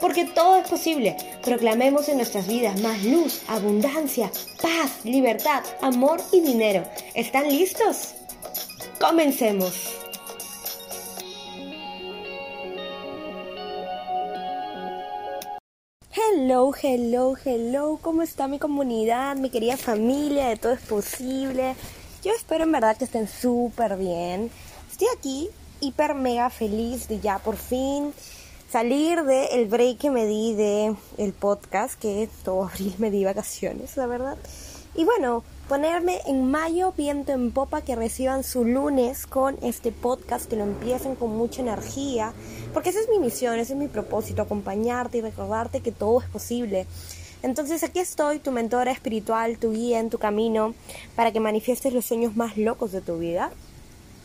Porque todo es posible. Proclamemos en nuestras vidas más luz, abundancia, paz, libertad, amor y dinero. ¿Están listos? Comencemos. Hello, hello, hello, ¿cómo está mi comunidad, mi querida familia de Todo es Posible? Yo espero en verdad que estén súper bien. Estoy aquí hiper mega feliz de ya por fin salir del break que me di de podcast, que todo abril me di vacaciones, la verdad. Y bueno, ponerme en mayo viento en popa que reciban su lunes con este podcast, que lo empiecen con mucha energía, porque esa es mi misión, ese es mi propósito, acompañarte y recordarte que todo es posible. Entonces aquí estoy, tu mentora espiritual, tu guía en tu camino, para que manifiestes los sueños más locos de tu vida.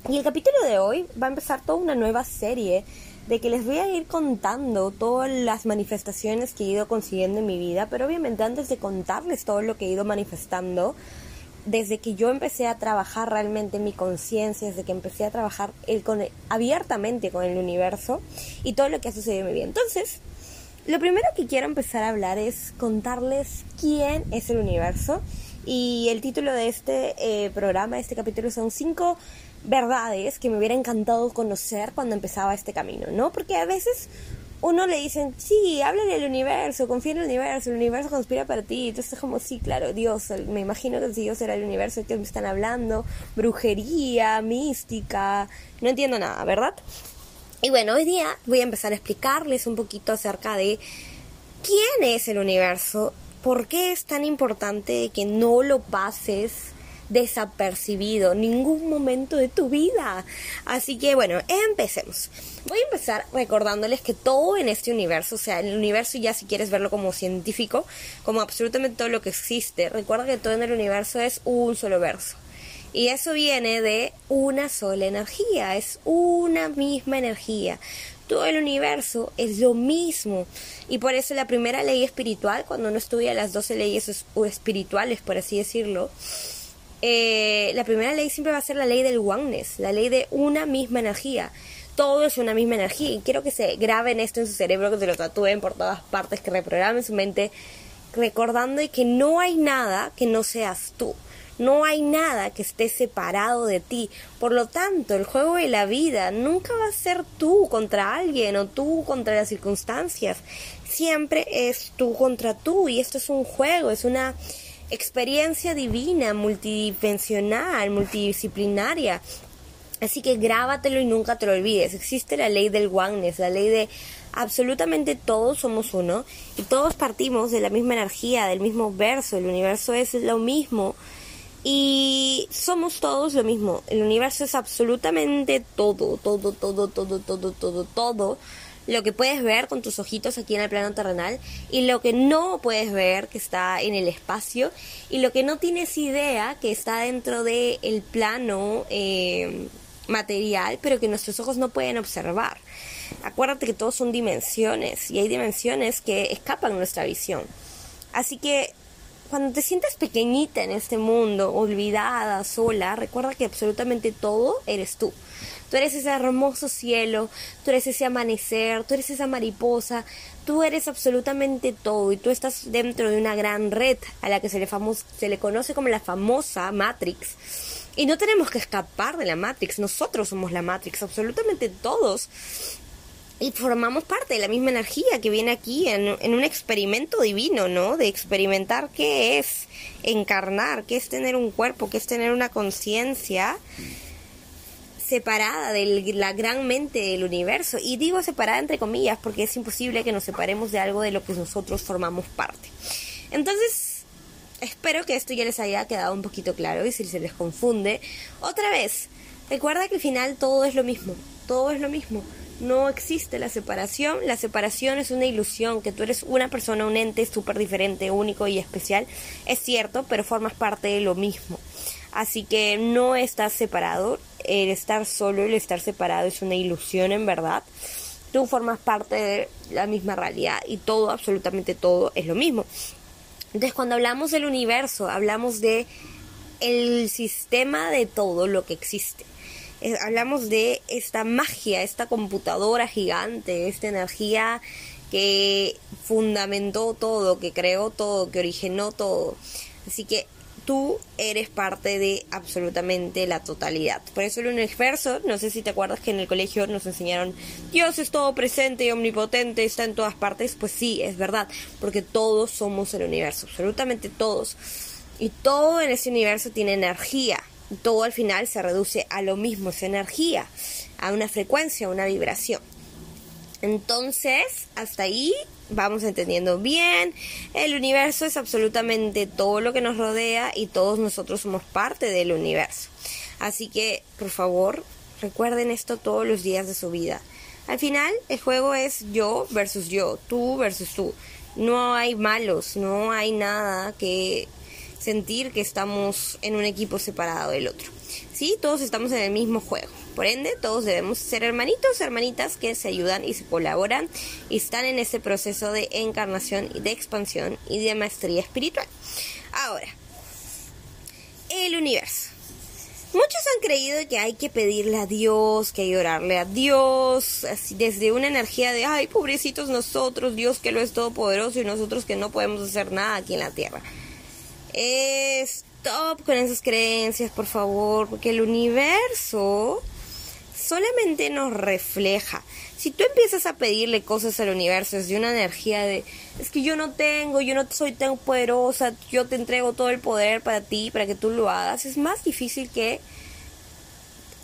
Y el capítulo de hoy va a empezar toda una nueva serie de que les voy a ir contando todas las manifestaciones que he ido consiguiendo en mi vida, pero obviamente antes de contarles todo lo que he ido manifestando, desde que yo empecé a trabajar realmente mi conciencia, desde que empecé a trabajar el, con, abiertamente con el universo y todo lo que ha sucedido en mi vida. Entonces, lo primero que quiero empezar a hablar es contarles quién es el universo y el título de este eh, programa, este capítulo son cinco verdades que me hubiera encantado conocer cuando empezaba este camino, ¿no? Porque a veces uno le dicen, sí, háblale del universo, confía en el universo, el universo conspira para ti. Entonces es como, sí, claro, Dios, me imagino que si Dios era el universo que me están hablando, brujería, mística, no entiendo nada, ¿verdad? Y bueno, hoy día voy a empezar a explicarles un poquito acerca de quién es el universo, por qué es tan importante que no lo pases desapercibido ningún momento de tu vida. Así que bueno, empecemos. Voy a empezar recordándoles que todo en este universo, o sea, el universo ya si quieres verlo como científico, como absolutamente todo lo que existe, recuerda que todo en el universo es un solo verso. Y eso viene de una sola energía, es una misma energía. Todo el universo es lo mismo. Y por eso la primera ley espiritual, cuando uno estudia las 12 leyes espirituales, por así decirlo, eh, la primera ley siempre va a ser la ley del oneness, la ley de una misma energía. Todo es una misma energía y quiero que se graben esto en su cerebro, que se lo tatúen por todas partes, que reprogramen su mente, recordando que no hay nada que no seas tú. No hay nada que esté separado de ti. Por lo tanto, el juego de la vida nunca va a ser tú contra alguien o tú contra las circunstancias. Siempre es tú contra tú y esto es un juego, es una experiencia divina, multidimensional, multidisciplinaria. Así que grábatelo y nunca te lo olvides. Existe la ley del oneness, la ley de absolutamente todos somos uno y todos partimos de la misma energía, del mismo verso. El universo es lo mismo y somos todos lo mismo. El universo es absolutamente todo, todo, todo, todo, todo, todo, todo lo que puedes ver con tus ojitos aquí en el plano terrenal y lo que no puedes ver que está en el espacio y lo que no tienes idea que está dentro del el plano eh, material pero que nuestros ojos no pueden observar. Acuérdate que todos son dimensiones y hay dimensiones que escapan nuestra visión. Así que cuando te sientas pequeñita en este mundo, olvidada, sola, recuerda que absolutamente todo eres tú. Tú eres ese hermoso cielo, tú eres ese amanecer, tú eres esa mariposa, tú eres absolutamente todo y tú estás dentro de una gran red a la que se le, se le conoce como la famosa Matrix. Y no tenemos que escapar de la Matrix, nosotros somos la Matrix, absolutamente todos. Y formamos parte de la misma energía que viene aquí en, en un experimento divino, ¿no? De experimentar qué es encarnar, qué es tener un cuerpo, qué es tener una conciencia separada de la gran mente del universo. Y digo separada entre comillas porque es imposible que nos separemos de algo de lo que nosotros formamos parte. Entonces, espero que esto ya les haya quedado un poquito claro y si se les confunde, otra vez, recuerda que al final todo es lo mismo, todo es lo mismo. No existe la separación, la separación es una ilusión, que tú eres una persona, un ente súper diferente, único y especial, es cierto, pero formas parte de lo mismo. Así que no estás separado, el estar solo, el estar separado es una ilusión en verdad. Tú formas parte de la misma realidad y todo, absolutamente todo, es lo mismo. Entonces, cuando hablamos del universo, hablamos de el sistema de todo lo que existe. Eh, hablamos de esta magia, esta computadora gigante, esta energía que fundamentó todo, que creó todo, que originó todo. Así que tú eres parte de absolutamente la totalidad. Por eso el universo, no sé si te acuerdas que en el colegio nos enseñaron Dios es todo presente y omnipotente, está en todas partes, pues sí, es verdad, porque todos somos el universo, absolutamente todos. Y todo en ese universo tiene energía. todo al final se reduce a lo mismo, esa energía, a una frecuencia, a una vibración. Entonces, hasta ahí vamos entendiendo bien. El universo es absolutamente todo lo que nos rodea y todos nosotros somos parte del universo. Así que, por favor, recuerden esto todos los días de su vida. Al final, el juego es yo versus yo, tú versus tú. No hay malos, no hay nada que sentir que estamos en un equipo separado del otro. Todos estamos en el mismo juego. Por ende, todos debemos ser hermanitos, hermanitas que se ayudan y se colaboran y están en ese proceso de encarnación y de expansión y de maestría espiritual. Ahora, el universo. Muchos han creído que hay que pedirle a Dios, que hay que orarle a Dios, desde una energía de, ay, pobrecitos nosotros, Dios que lo es todopoderoso y nosotros que no podemos hacer nada aquí en la tierra. Stop con esas creencias, por favor, porque el universo solamente nos refleja. Si tú empiezas a pedirle cosas al universo desde una energía de, es que yo no tengo, yo no soy tan poderosa, yo te entrego todo el poder para ti, para que tú lo hagas, es más difícil que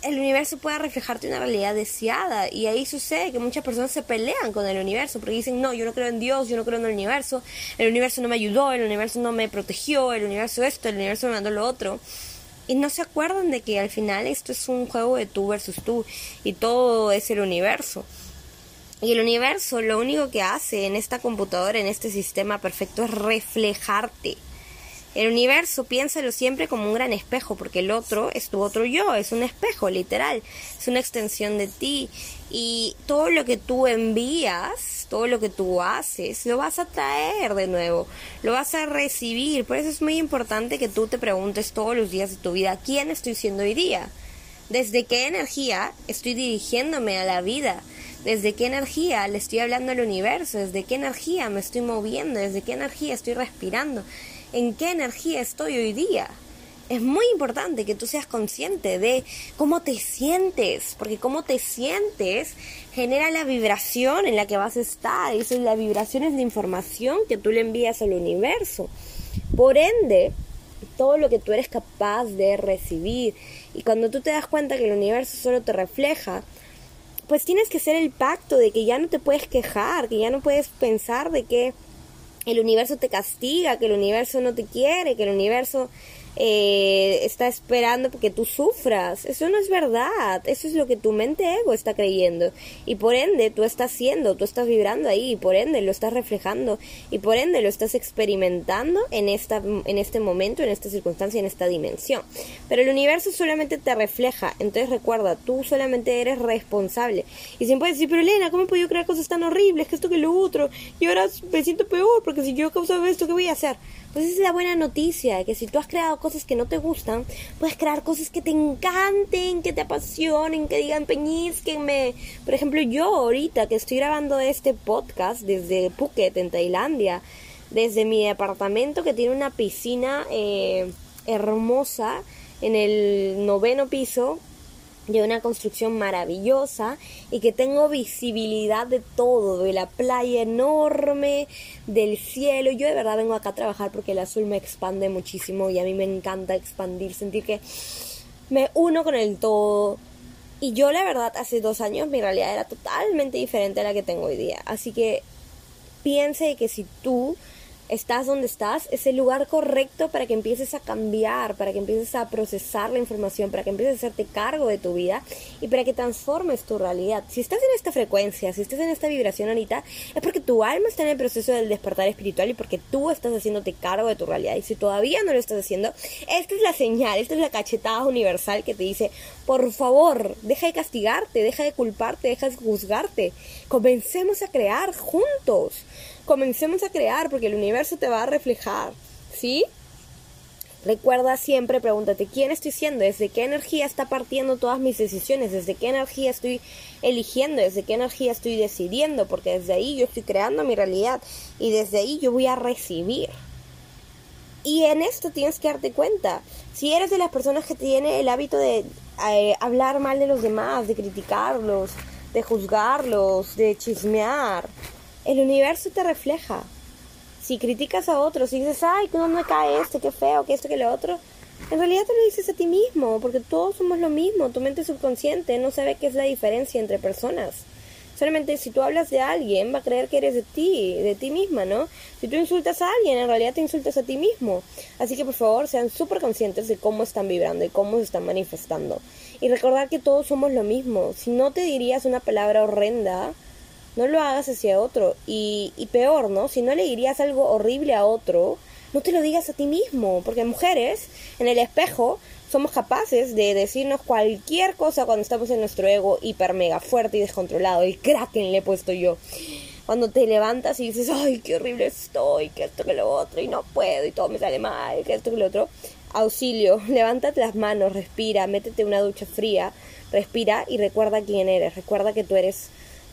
el universo pueda reflejarte una realidad deseada. Y ahí sucede que muchas personas se pelean con el universo porque dicen, no, yo no creo en Dios, yo no creo en el universo, el universo no me ayudó, el universo no me protegió, el universo esto, el universo me mandó lo otro. Y no se acuerdan de que al final esto es un juego de tú versus tú y todo es el universo. Y el universo lo único que hace en esta computadora, en este sistema perfecto, es reflejarte el universo, piénsalo siempre como un gran espejo, porque el otro es tu otro yo, es un espejo, literal, es una extensión de ti. Y todo lo que tú envías, todo lo que tú haces, lo vas a traer de nuevo, lo vas a recibir. Por eso es muy importante que tú te preguntes todos los días de tu vida, ¿quién estoy siendo hoy día? ¿Desde qué energía estoy dirigiéndome a la vida? ¿Desde qué energía le estoy hablando al universo? ¿Desde qué energía me estoy moviendo? ¿Desde qué energía estoy respirando? En qué energía estoy hoy día. Es muy importante que tú seas consciente de cómo te sientes, porque cómo te sientes genera la vibración en la que vas a estar. Y la vibración es la información que tú le envías al universo. Por ende, todo lo que tú eres capaz de recibir. Y cuando tú te das cuenta que el universo solo te refleja, pues tienes que hacer el pacto de que ya no te puedes quejar, que ya no puedes pensar de que el universo te castiga, que el universo no te quiere, que el universo eh, está esperando que tú sufras. Eso no es verdad. Eso es lo que tu mente ego está creyendo. Y por ende tú estás siendo, tú estás vibrando ahí, y por ende lo estás reflejando, y por ende lo estás experimentando en, esta, en este momento, en esta circunstancia, en esta dimensión. Pero el universo solamente te refleja. Entonces recuerda, tú solamente eres responsable. Y siempre puedes decir, pero Elena, ¿cómo he podido crear cosas tan horribles? Que esto, que lo otro. Y ahora me siento peor, porque si yo he causado esto, ¿qué voy a hacer? Pues esa es la buena noticia, que si tú has creado cosas que no te gustan, puedes crear cosas que te encanten, que te apasionen, que digan me Por ejemplo, yo ahorita que estoy grabando este podcast desde Phuket, en Tailandia, desde mi departamento que tiene una piscina eh, hermosa en el noveno piso, de una construcción maravillosa y que tengo visibilidad de todo, de la playa enorme, del cielo. Yo de verdad vengo acá a trabajar porque el azul me expande muchísimo y a mí me encanta expandir, sentir que me uno con el todo. Y yo la verdad hace dos años mi realidad era totalmente diferente a la que tengo hoy día. Así que piense que si tú estás donde estás, es el lugar correcto para que empieces a cambiar, para que empieces a procesar la información, para que empieces a hacerte cargo de tu vida y para que transformes tu realidad. Si estás en esta frecuencia, si estás en esta vibración ahorita, es porque tu alma está en el proceso del despertar espiritual y porque tú estás haciéndote cargo de tu realidad. Y si todavía no lo estás haciendo, esta es la señal, esta es la cachetada universal que te dice, por favor, deja de castigarte, deja de culparte, deja de juzgarte. Comencemos a crear juntos comencemos a crear porque el universo te va a reflejar, ¿sí? Recuerda siempre, pregúntate, ¿quién estoy siendo? ¿Desde qué energía está partiendo todas mis decisiones? ¿Desde qué energía estoy eligiendo? ¿Desde qué energía estoy decidiendo? Porque desde ahí yo estoy creando mi realidad y desde ahí yo voy a recibir. Y en esto tienes que darte cuenta. Si eres de las personas que tiene el hábito de eh, hablar mal de los demás, de criticarlos, de juzgarlos, de chismear, el universo te refleja. Si criticas a otros y dices, ay, no cae esto, qué feo, que esto, que lo otro, en realidad te lo dices a ti mismo, porque todos somos lo mismo. Tu mente subconsciente no sabe qué es la diferencia entre personas. Solamente si tú hablas de alguien, va a creer que eres de ti, de ti misma, ¿no? Si tú insultas a alguien, en realidad te insultas a ti mismo. Así que por favor sean súper conscientes de cómo están vibrando y cómo se están manifestando. Y recordar que todos somos lo mismo. Si no te dirías una palabra horrenda, no lo hagas hacia otro. Y, y peor, ¿no? Si no le dirías algo horrible a otro, no te lo digas a ti mismo, porque mujeres en el espejo somos capaces de decirnos cualquier cosa cuando estamos en nuestro ego hiper mega fuerte y descontrolado. El kraken le he puesto yo. Cuando te levantas y dices, ay, qué horrible estoy, que esto, que lo otro, y no puedo, y todo me sale mal, que esto, que lo otro. Auxilio, levántate las manos, respira, métete una ducha fría, respira y recuerda quién eres, recuerda que tú eres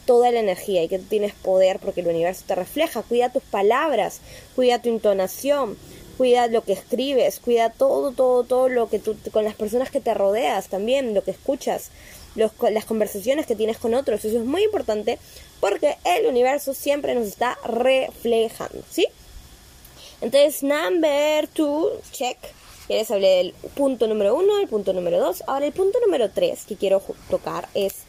toda la energía y que tú tienes poder porque el universo te refleja. Cuida tus palabras, cuida tu entonación, cuida lo que escribes, cuida todo, todo, todo lo que tú, con las personas que te rodeas también, lo que escuchas, las conversaciones que tienes con otros. Eso es muy importante porque el universo siempre nos está reflejando, ¿sí? Entonces, number two, check. Ya les hablé del punto número uno, el punto número dos. Ahora, el punto número tres que quiero tocar es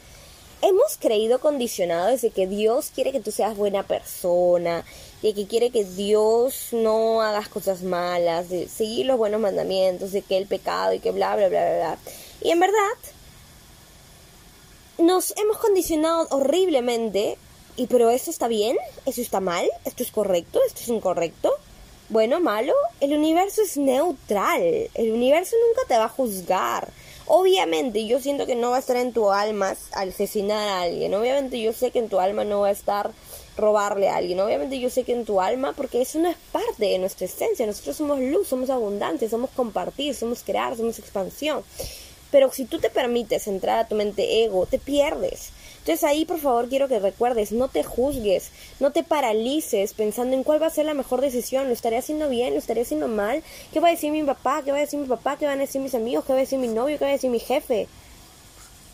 hemos creído condicionados de que Dios quiere que tú seas buena persona, de que quiere que Dios no hagas cosas malas, de seguir los buenos mandamientos, de que el pecado y que bla, bla, bla, bla, bla. Y en verdad, nos hemos condicionado horriblemente, y pero eso está bien, eso está mal, esto es correcto, esto es incorrecto. Bueno, malo, el universo es neutral, el universo nunca te va a juzgar. Obviamente yo siento que no va a estar en tu alma asesinar a alguien. Obviamente yo sé que en tu alma no va a estar robarle a alguien. Obviamente yo sé que en tu alma, porque eso no es parte de nuestra esencia. Nosotros somos luz, somos abundantes, somos compartir, somos crear, somos expansión. Pero si tú te permites entrar a tu mente ego, te pierdes. Entonces ahí por favor quiero que recuerdes, no te juzgues, no te paralices pensando en cuál va a ser la mejor decisión, lo estaré haciendo bien, lo estaré haciendo mal, qué va a decir mi papá, qué va a decir mi papá, qué van a decir mis amigos, qué va a decir mi novio, qué va a decir mi jefe.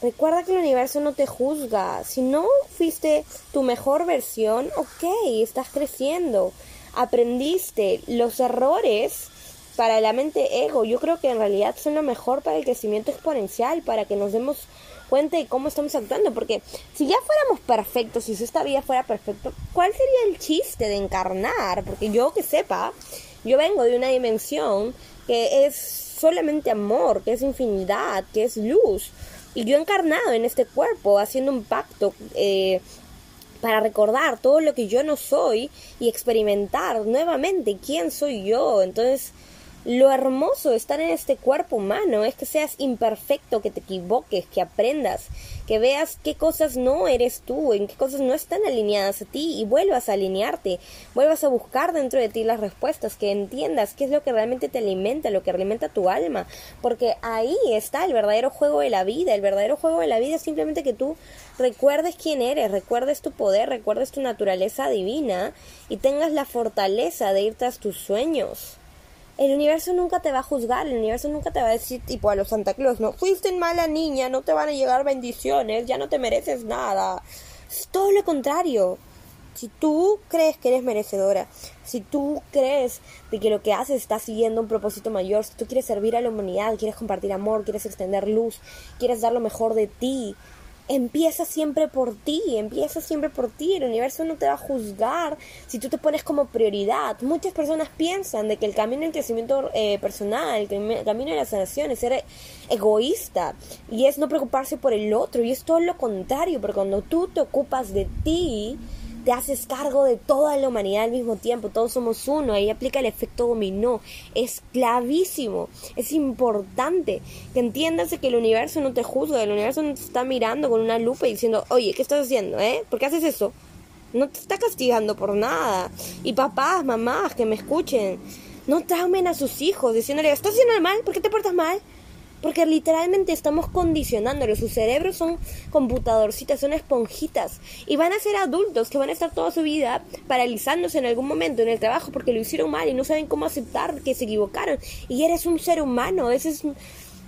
Recuerda que el universo no te juzga. Si no fuiste tu mejor versión, ok, estás creciendo. Aprendiste los errores para la mente ego. Yo creo que en realidad son lo mejor para el crecimiento exponencial, para que nos demos cuenta de cómo estamos actuando, porque si ya fuéramos perfectos, si esta vida fuera perfecto, ¿cuál sería el chiste de encarnar? Porque yo que sepa, yo vengo de una dimensión que es solamente amor, que es infinidad, que es luz, y yo encarnado en este cuerpo haciendo un pacto. Eh, para recordar todo lo que yo no soy y experimentar nuevamente quién soy yo. Entonces, lo hermoso de estar en este cuerpo humano es que seas imperfecto, que te equivoques, que aprendas, que veas qué cosas no eres tú, en qué cosas no están alineadas a ti y vuelvas a alinearte, vuelvas a buscar dentro de ti las respuestas, que entiendas qué es lo que realmente te alimenta, lo que alimenta tu alma, porque ahí está el verdadero juego de la vida, el verdadero juego de la vida es simplemente que tú recuerdes quién eres, recuerdes tu poder, recuerdes tu naturaleza divina y tengas la fortaleza de ir tras tus sueños el universo nunca te va a juzgar, el universo nunca te va a decir tipo a los Santa Claus, no, fuiste mala niña, no te van a llegar bendiciones, ya no te mereces nada. Es todo lo contrario. Si tú crees que eres merecedora, si tú crees de que lo que haces está siguiendo un propósito mayor, si tú quieres servir a la humanidad, quieres compartir amor, quieres extender luz, quieres dar lo mejor de ti, empieza siempre por ti, empieza siempre por ti, el universo no te va a juzgar si tú te pones como prioridad. Muchas personas piensan de que el camino del crecimiento eh, personal, el camino de la sanación es ser egoísta y es no preocuparse por el otro y es todo lo contrario, porque cuando tú te ocupas de ti, te haces cargo de toda la humanidad al mismo tiempo, todos somos uno, ahí aplica el efecto dominó, es clavísimo, es importante que entiendas que el universo no te juzga, el universo no te está mirando con una lupa y diciendo, oye, ¿qué estás haciendo? ¿Eh? ¿Por qué haces eso? No te está castigando por nada. Y papás, mamás, que me escuchen, no traumen a sus hijos diciéndole, ¿estás haciendo mal? ¿Por qué te portas mal? Porque literalmente estamos condicionándolos. Sus cerebros son computadorcitas, son esponjitas. Y van a ser adultos que van a estar toda su vida paralizándose en algún momento en el trabajo porque lo hicieron mal y no saben cómo aceptar que se equivocaron. Y eres un ser humano. Ese es,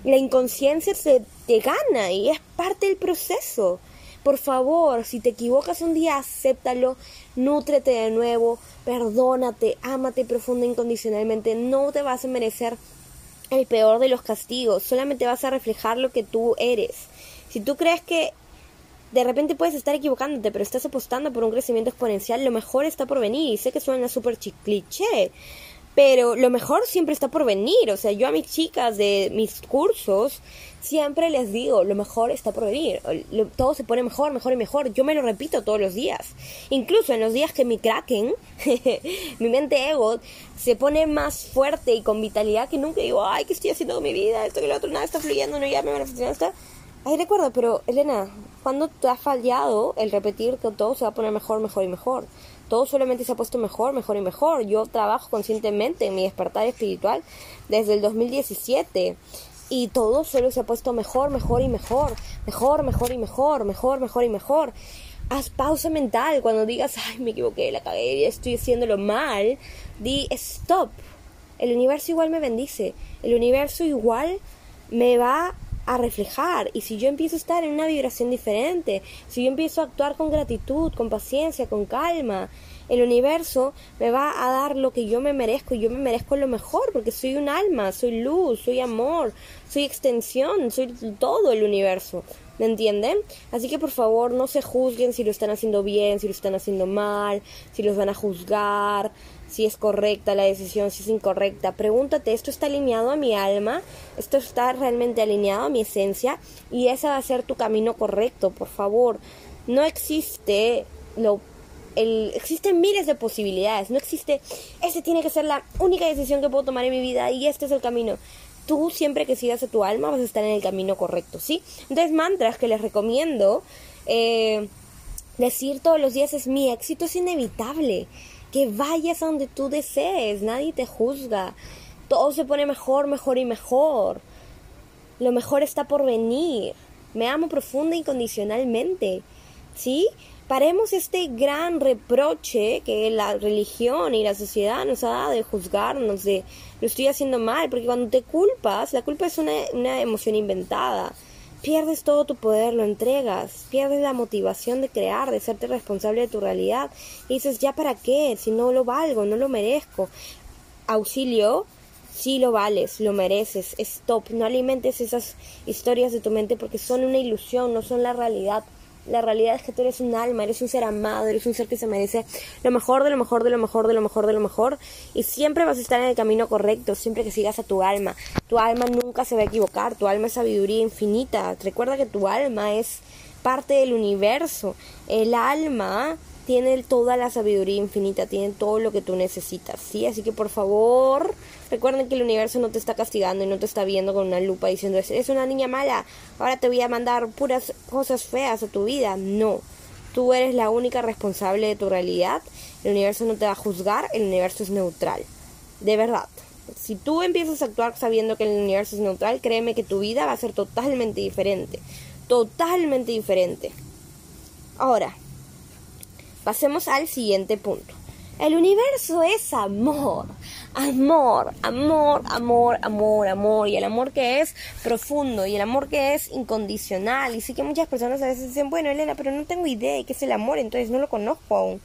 la inconsciencia se te gana y es parte del proceso. Por favor, si te equivocas un día, acéptalo, nútrete de nuevo, perdónate, ámate profunda incondicionalmente. No te vas a merecer el peor de los castigos, solamente vas a reflejar lo que tú eres. Si tú crees que de repente puedes estar equivocándote, pero estás apostando por un crecimiento exponencial, lo mejor está por venir. Y sé que suena súper cliché, pero lo mejor siempre está por venir. O sea, yo a mis chicas de mis cursos siempre les digo, lo mejor está por venir. Todo se pone mejor, mejor y mejor. Yo me lo repito todos los días. Incluso en los días que mi kraken, mi mente ego, se pone más fuerte y con vitalidad que nunca digo, ay, ¿qué estoy haciendo con mi vida? Esto que lo otro, nada está fluyendo, no ya me está. Ay, recuerdo, pero Elena, cuando te ha fallado el repetir que todo se va a poner mejor, mejor y mejor? Todo solamente se ha puesto mejor, mejor y mejor. Yo trabajo conscientemente en mi despertar espiritual desde el 2017 y todo solo se ha puesto mejor, mejor y mejor, mejor, mejor y mejor, mejor, mejor y mejor. Haz pausa mental cuando digas, ay, me equivoqué, la cagué, estoy haciéndolo mal. Di, stop. El universo igual me bendice. El universo igual me va a reflejar. Y si yo empiezo a estar en una vibración diferente, si yo empiezo a actuar con gratitud, con paciencia, con calma, el universo me va a dar lo que yo me merezco y yo me merezco lo mejor porque soy un alma, soy luz, soy amor, soy extensión, soy todo el universo. ¿Me entienden? Así que por favor no se juzguen si lo están haciendo bien, si lo están haciendo mal, si los van a juzgar, si es correcta la decisión, si es incorrecta. Pregúntate, ¿esto está alineado a mi alma? ¿Esto está realmente alineado a mi esencia? Y ese va a ser tu camino correcto, por favor. No existe lo el, existen miles de posibilidades, no existe, esa tiene que ser la única decisión que puedo tomar en mi vida y este es el camino tú siempre que sigas a tu alma vas a estar en el camino correcto, ¿sí? Entonces, mantras que les recomiendo eh, decir todos los días es mi éxito es inevitable. Que vayas a donde tú desees, nadie te juzga. Todo se pone mejor, mejor y mejor. Lo mejor está por venir. Me amo profunda y incondicionalmente. ¿Sí? Paremos este gran reproche que la religión y la sociedad nos ha dado de juzgarnos, de lo estoy haciendo mal, porque cuando te culpas, la culpa es una, una emoción inventada. Pierdes todo tu poder, lo entregas, pierdes la motivación de crear, de serte responsable de tu realidad. Y dices, ¿ya para qué? Si no lo valgo, no lo merezco. Auxilio, sí lo vales, lo mereces, stop, no alimentes esas historias de tu mente porque son una ilusión, no son la realidad. La realidad es que tú eres un alma, eres un ser amado, eres un ser que se merece lo mejor, de lo mejor, de lo mejor, de lo mejor, de lo mejor. Y siempre vas a estar en el camino correcto, siempre que sigas a tu alma. Tu alma nunca se va a equivocar, tu alma es sabiduría infinita. Recuerda que tu alma es parte del universo. El alma tiene toda la sabiduría infinita, tiene todo lo que tú necesitas, ¿sí? Así que por favor, recuerden que el universo no te está castigando y no te está viendo con una lupa diciendo, es una niña mala, ahora te voy a mandar puras cosas feas a tu vida. No, tú eres la única responsable de tu realidad, el universo no te va a juzgar, el universo es neutral, de verdad. Si tú empiezas a actuar sabiendo que el universo es neutral, créeme que tu vida va a ser totalmente diferente, totalmente diferente. Ahora, Pasemos al siguiente punto. El universo es amor, amor, amor, amor, amor, amor, y el amor que es profundo, y el amor que es incondicional. Y sí que muchas personas a veces dicen, bueno, Elena, pero no tengo idea de qué es el amor, entonces no lo conozco aún.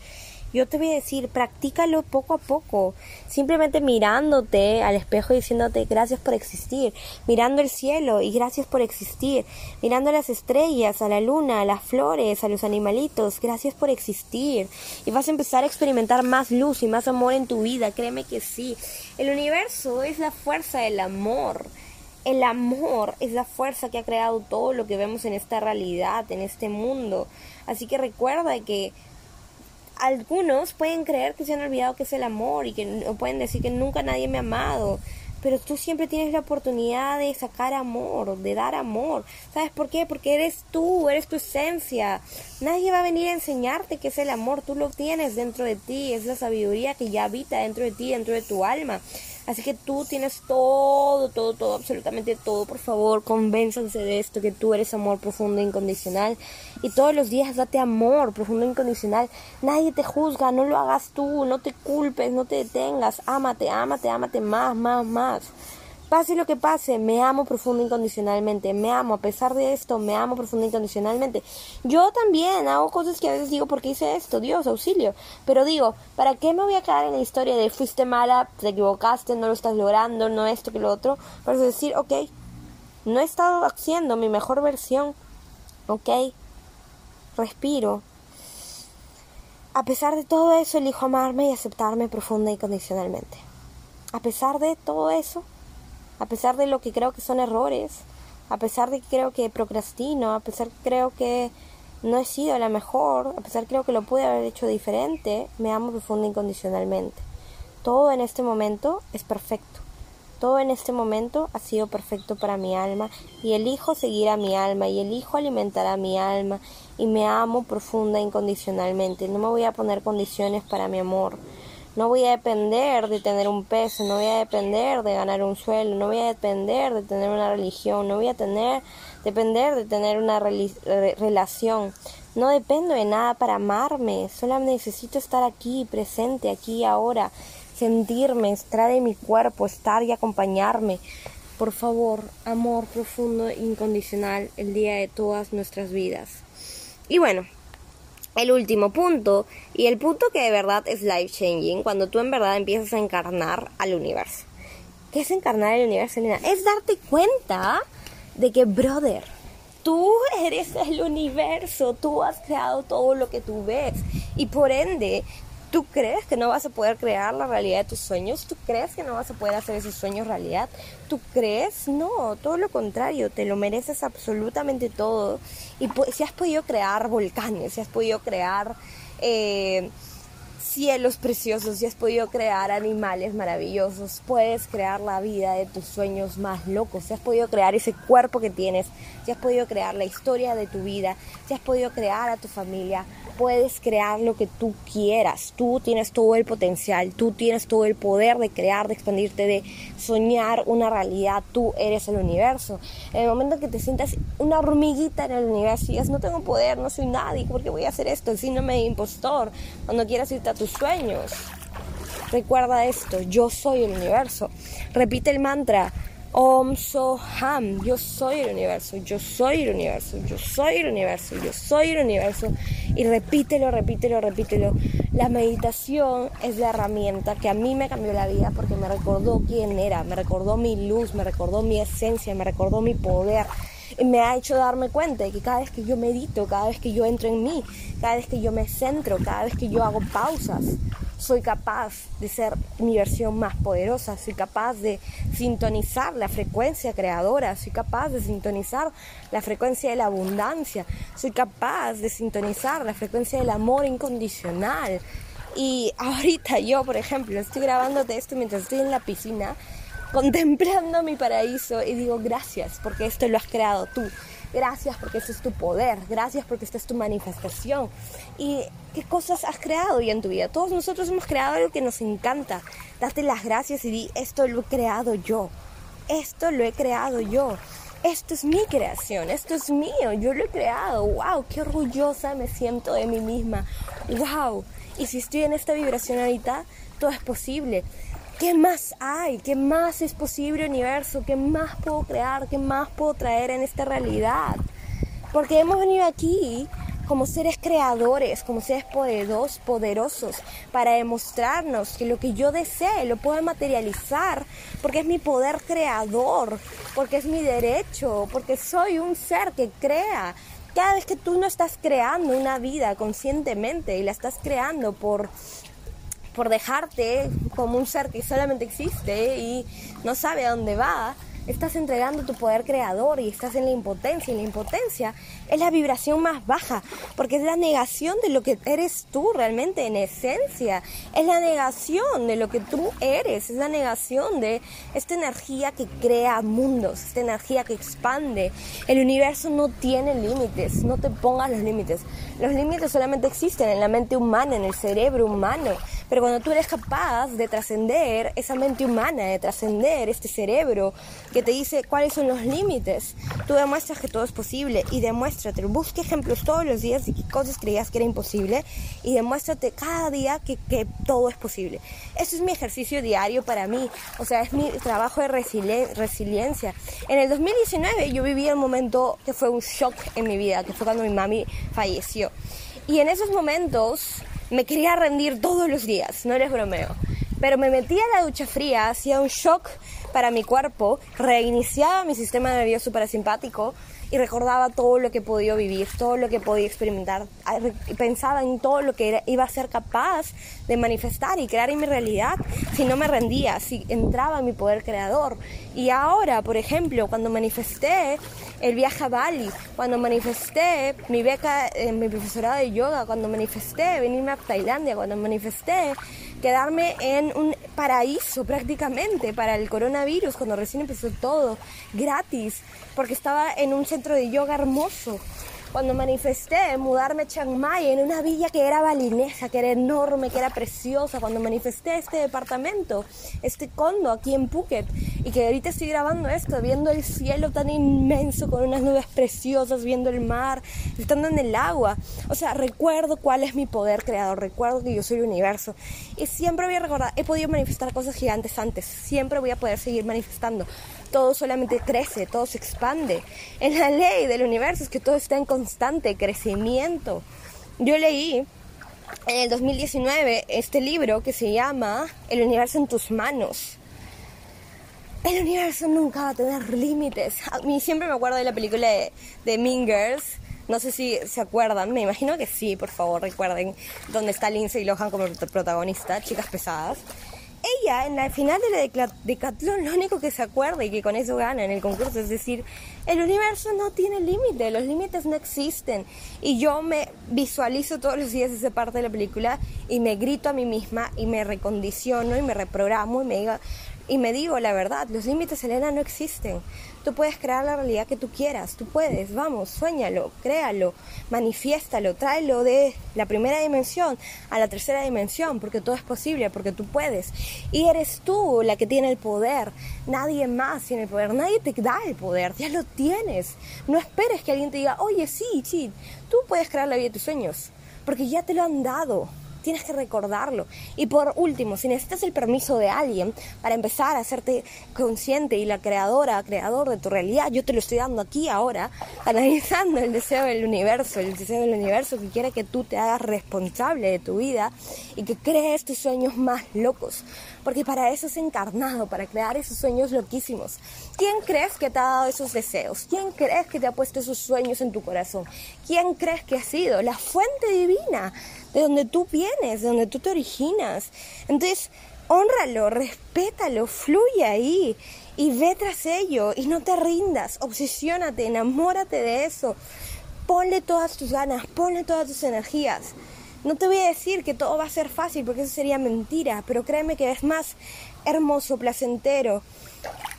Yo te voy a decir, practícalo poco a poco, simplemente mirándote al espejo y diciéndote gracias por existir, mirando el cielo y gracias por existir, mirando las estrellas, a la luna, a las flores, a los animalitos, gracias por existir. Y vas a empezar a experimentar más luz y más amor en tu vida, créeme que sí. El universo es la fuerza del amor. El amor es la fuerza que ha creado todo lo que vemos en esta realidad, en este mundo. Así que recuerda que algunos pueden creer que se han olvidado que es el amor y que pueden decir que nunca nadie me ha amado. Pero tú siempre tienes la oportunidad de sacar amor, de dar amor. ¿Sabes por qué? Porque eres tú, eres tu esencia. Nadie va a venir a enseñarte qué es el amor. Tú lo tienes dentro de ti. Es la sabiduría que ya habita dentro de ti, dentro de tu alma. Así que tú tienes todo, todo, todo, absolutamente todo. Por favor, convénzanse de esto, que tú eres amor profundo e incondicional. Y todos los días date amor profundo e incondicional. Nadie te juzga, no lo hagas tú, no te culpes, no te detengas. Ámate, ámate, ámate más, más, más. Pase lo que pase, me amo profundo incondicionalmente, me amo, a pesar de esto, me amo profundo incondicionalmente. Yo también hago cosas que a veces digo, ¿por qué hice esto? Dios, auxilio. Pero digo, ¿para qué me voy a quedar en la historia de fuiste mala, te equivocaste, no lo estás logrando, no esto que lo otro? Para decir, ok, no he estado haciendo mi mejor versión, ok, respiro. A pesar de todo eso, elijo amarme y aceptarme profunda y incondicionalmente. A pesar de todo eso, a pesar de lo que creo que son errores, a pesar de que creo que procrastino, a pesar que creo que no he sido la mejor, a pesar que creo que lo pude haber hecho diferente, me amo profunda incondicionalmente. Todo en este momento es perfecto. Todo en este momento ha sido perfecto para mi alma y elijo seguir a mi alma y elijo alimentar a mi alma y me amo profunda incondicionalmente. No me voy a poner condiciones para mi amor. No voy a depender de tener un peso, no voy a depender de ganar un sueldo, no voy a depender de tener una religión, no voy a tener, depender de tener una relación. No dependo de nada para amarme, solo necesito estar aquí, presente, aquí, ahora, sentirme, estar en mi cuerpo, estar y acompañarme. Por favor, amor profundo incondicional el día de todas nuestras vidas. Y bueno, el último punto. Y el punto que de verdad es life changing cuando tú en verdad empiezas a encarnar al universo. ¿Qué es encarnar el universo, Es darte cuenta de que, brother, tú eres el universo, tú has creado todo lo que tú ves. Y por ende ¿Tú crees que no vas a poder crear la realidad de tus sueños? ¿Tú crees que no vas a poder hacer esos sueños realidad? ¿Tú crees? No, todo lo contrario, te lo mereces absolutamente todo. Y si has podido crear volcanes, si has podido crear eh, cielos preciosos, si has podido crear animales maravillosos, puedes crear la vida de tus sueños más locos, si has podido crear ese cuerpo que tienes, si has podido crear la historia de tu vida, si has podido crear a tu familia, puedes crear lo que tú quieras. Tú tienes todo el potencial, tú tienes todo el poder de crear, de expandirte, de soñar una realidad. Tú eres el universo. En el momento que te sientas una hormiguita en el universo y digas, no tengo poder, no soy nadie, ¿por qué voy a hacer esto? El síndrome de impostor, cuando quieras irte a tus sueños. Recuerda esto, yo soy el universo. Repite el mantra, Om Soham, yo soy el universo, yo soy el universo, yo soy el universo, yo soy el universo. Y repítelo, repítelo, repítelo. La meditación es la herramienta que a mí me cambió la vida porque me recordó quién era, me recordó mi luz, me recordó mi esencia, me recordó mi poder. Y me ha hecho darme cuenta de que cada vez que yo medito, cada vez que yo entro en mí, cada vez que yo me centro, cada vez que yo hago pausas, soy capaz de ser mi versión más poderosa, soy capaz de sintonizar la frecuencia creadora, soy capaz de sintonizar la frecuencia de la abundancia, soy capaz de sintonizar la frecuencia del amor incondicional. Y ahorita yo, por ejemplo, estoy grabándote esto mientras estoy en la piscina, contemplando mi paraíso y digo gracias porque esto lo has creado tú. Gracias porque ese es tu poder. Gracias porque esta es tu manifestación. ¿Y qué cosas has creado hoy en tu vida? Todos nosotros hemos creado algo que nos encanta. Date las gracias y di, esto lo he creado yo. Esto lo he creado yo. Esto es mi creación, esto es mío, yo lo he creado. ¡Wow! ¡Qué orgullosa me siento de mí misma! ¡Wow! Y si estoy en esta vibración ahorita, todo es posible. ¿Qué más hay? ¿Qué más es posible universo? ¿Qué más puedo crear? ¿Qué más puedo traer en esta realidad? Porque hemos venido aquí como seres creadores, como seres poderosos, poderosos, para demostrarnos que lo que yo desee lo puedo materializar, porque es mi poder creador, porque es mi derecho, porque soy un ser que crea. Cada vez que tú no estás creando una vida conscientemente y la estás creando por por dejarte como un ser que solamente existe y no sabe a dónde va, estás entregando tu poder creador y estás en la impotencia. Y la impotencia es la vibración más baja, porque es la negación de lo que eres tú realmente en esencia. Es la negación de lo que tú eres, es la negación de esta energía que crea mundos, esta energía que expande. El universo no tiene límites, no te pongas los límites. Los límites solamente existen en la mente humana, en el cerebro humano. Pero cuando tú eres capaz de trascender esa mente humana, de trascender este cerebro que te dice cuáles son los límites, tú demuestras que todo es posible y demuéstrate. Busca ejemplos todos los días de qué cosas creías que era imposible y demuéstrate cada día que, que todo es posible. Eso es mi ejercicio diario para mí, o sea, es mi trabajo de resiliencia. En el 2019 yo viví un momento que fue un shock en mi vida, que fue cuando mi mami falleció. Y en esos momentos me quería rendir todos los días, no les bromeo. Pero me metía a la ducha fría, hacía un shock para mi cuerpo, reiniciaba mi sistema nervioso parasimpático y recordaba todo lo que podía vivir, todo lo que podía experimentar. Ah, pensaba en todo lo que iba a ser capaz de manifestar y crear en mi realidad si no me rendía, si entraba en mi poder creador. Y ahora, por ejemplo, cuando manifesté el viaje a Bali, cuando manifesté mi beca en mi profesorado de yoga, cuando manifesté venirme a Tailandia, cuando manifesté quedarme en un paraíso prácticamente para el coronavirus, cuando recién empezó todo, gratis, porque estaba en un centro de yoga hermoso cuando manifesté mudarme a Chiang Mai en una villa que era balinesa, que era enorme, que era preciosa, cuando manifesté este departamento, este condo aquí en Phuket, y que ahorita estoy grabando esto, viendo el cielo tan inmenso con unas nubes preciosas, viendo el mar, estando en el agua. O sea, recuerdo cuál es mi poder creador, recuerdo que yo soy el universo. Y siempre voy a recordar, he podido manifestar cosas gigantes antes, siempre voy a poder seguir manifestando todo solamente crece, todo se expande. En la ley del universo es que todo está en constante crecimiento. Yo leí en el 2019 este libro que se llama El universo en tus manos. El universo nunca va a tener límites. A siempre me acuerdo de la película de, de Mean Girls. No sé si se acuerdan, me imagino que sí, por favor, recuerden, donde está Lindsay Lohan como protagonista, chicas pesadas ella en la final de la Decathlon lo único que se acuerda y que con eso gana en el concurso es decir, el universo no tiene límite, los límites no existen. Y yo me visualizo todos los días esa parte de la película y me grito a mí misma y me recondiciono y me reprogramo y me digo, y me digo la verdad, los límites, Elena, no existen. Tú puedes crear la realidad que tú quieras, tú puedes, vamos, sueñalo, créalo, manifiéstalo, tráelo de la primera dimensión a la tercera dimensión, porque todo es posible, porque tú puedes. Y eres tú la que tiene el poder, nadie más tiene el poder, nadie te da el poder, ya lo tienes. No esperes que alguien te diga, oye, sí, sí, tú puedes crear la vida de tus sueños, porque ya te lo han dado tienes que recordarlo. Y por último, si necesitas el permiso de alguien para empezar a hacerte consciente y la creadora, creador de tu realidad, yo te lo estoy dando aquí ahora, analizando el deseo del universo, el deseo del universo que quiere que tú te hagas responsable de tu vida y que crees tus sueños más locos. Porque para eso es encarnado, para crear esos sueños loquísimos. ¿Quién crees que te ha dado esos deseos? ¿Quién crees que te ha puesto esos sueños en tu corazón? ¿Quién crees que ha sido? La fuente divina de donde tú vienes, de donde tú te originas. Entonces, honralo, respétalo, fluye ahí y ve tras ello y no te rindas, obsesiónate, enamórate de eso. Ponle todas tus ganas, ponle todas tus energías. No te voy a decir que todo va a ser fácil porque eso sería mentira, pero créeme que es más hermoso, placentero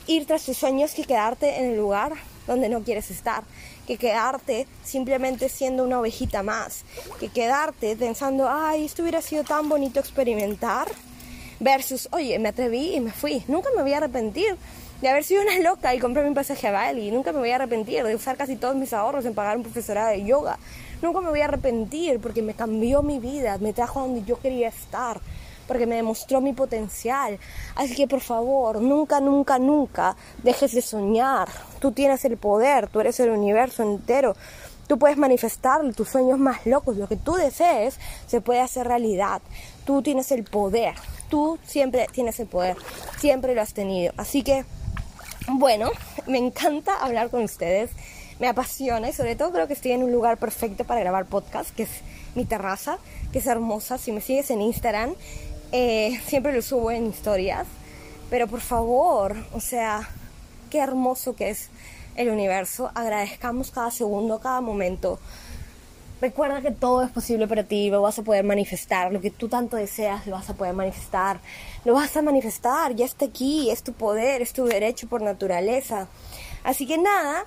ir tras tus sueños que quedarte en el lugar donde no quieres estar que quedarte simplemente siendo una ovejita más, que quedarte pensando, ay, esto hubiera sido tan bonito experimentar, versus, oye, me atreví y me fui, nunca me voy a arrepentir de haber sido una loca y compré mi pasaje a Bali, nunca me voy a arrepentir de usar casi todos mis ahorros en pagar un profesorado de yoga, nunca me voy a arrepentir porque me cambió mi vida, me trajo a donde yo quería estar porque me demostró mi potencial. Así que por favor, nunca, nunca, nunca dejes de soñar. Tú tienes el poder, tú eres el universo entero. Tú puedes manifestar tus sueños más locos, lo que tú desees se puede hacer realidad. Tú tienes el poder, tú siempre tienes el poder, siempre lo has tenido. Así que, bueno, me encanta hablar con ustedes, me apasiona y sobre todo creo que estoy en un lugar perfecto para grabar podcast, que es mi terraza, que es hermosa. Si me sigues en Instagram, eh, siempre lo subo en historias. Pero por favor, o sea, qué hermoso que es el universo. Agradezcamos cada segundo, cada momento. Recuerda que todo es posible para ti, lo vas a poder manifestar, lo que tú tanto deseas lo vas a poder manifestar, lo vas a manifestar, ya está aquí, es tu poder, es tu derecho por naturaleza. Así que nada,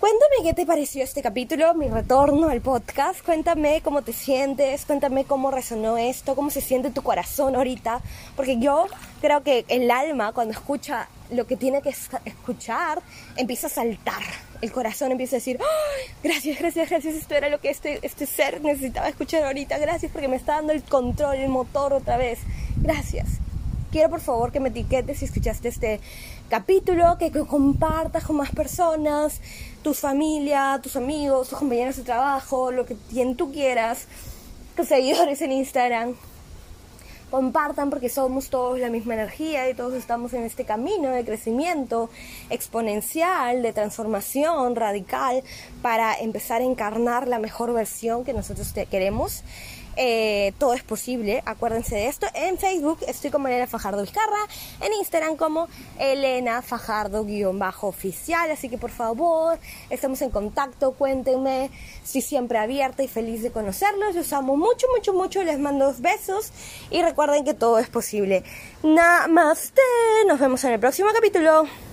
Cuéntame qué te pareció este capítulo, mi retorno al podcast. Cuéntame cómo te sientes, cuéntame cómo resonó esto, cómo se siente tu corazón ahorita. Porque yo creo que el alma, cuando escucha lo que tiene que escuchar, empieza a saltar. El corazón empieza a decir, gracias, gracias, gracias, esto era lo que este, este ser necesitaba escuchar ahorita. Gracias porque me está dando el control, el motor otra vez. Gracias. Quiero por favor que me etiquetes si escuchaste este capítulo, que, compartas con más personas, tu familia, tus amigos, tus compañeros de trabajo, lo que quien tú quieras, tus seguidores en Instagram. Compartan porque somos todos la misma energía y todos estamos en este camino de crecimiento exponencial, de transformación radical para empezar a encarnar la mejor versión que nosotros queremos eh, todo es posible, acuérdense de esto. En Facebook estoy como Elena Fajardo Vizcarra, en Instagram como Elena Fajardo-oficial, así que por favor, estamos en contacto, cuéntenme, estoy siempre abierta y feliz de conocerlos, los amo mucho, mucho, mucho, les mando besos y recuerden que todo es posible. Namaste, nos vemos en el próximo capítulo.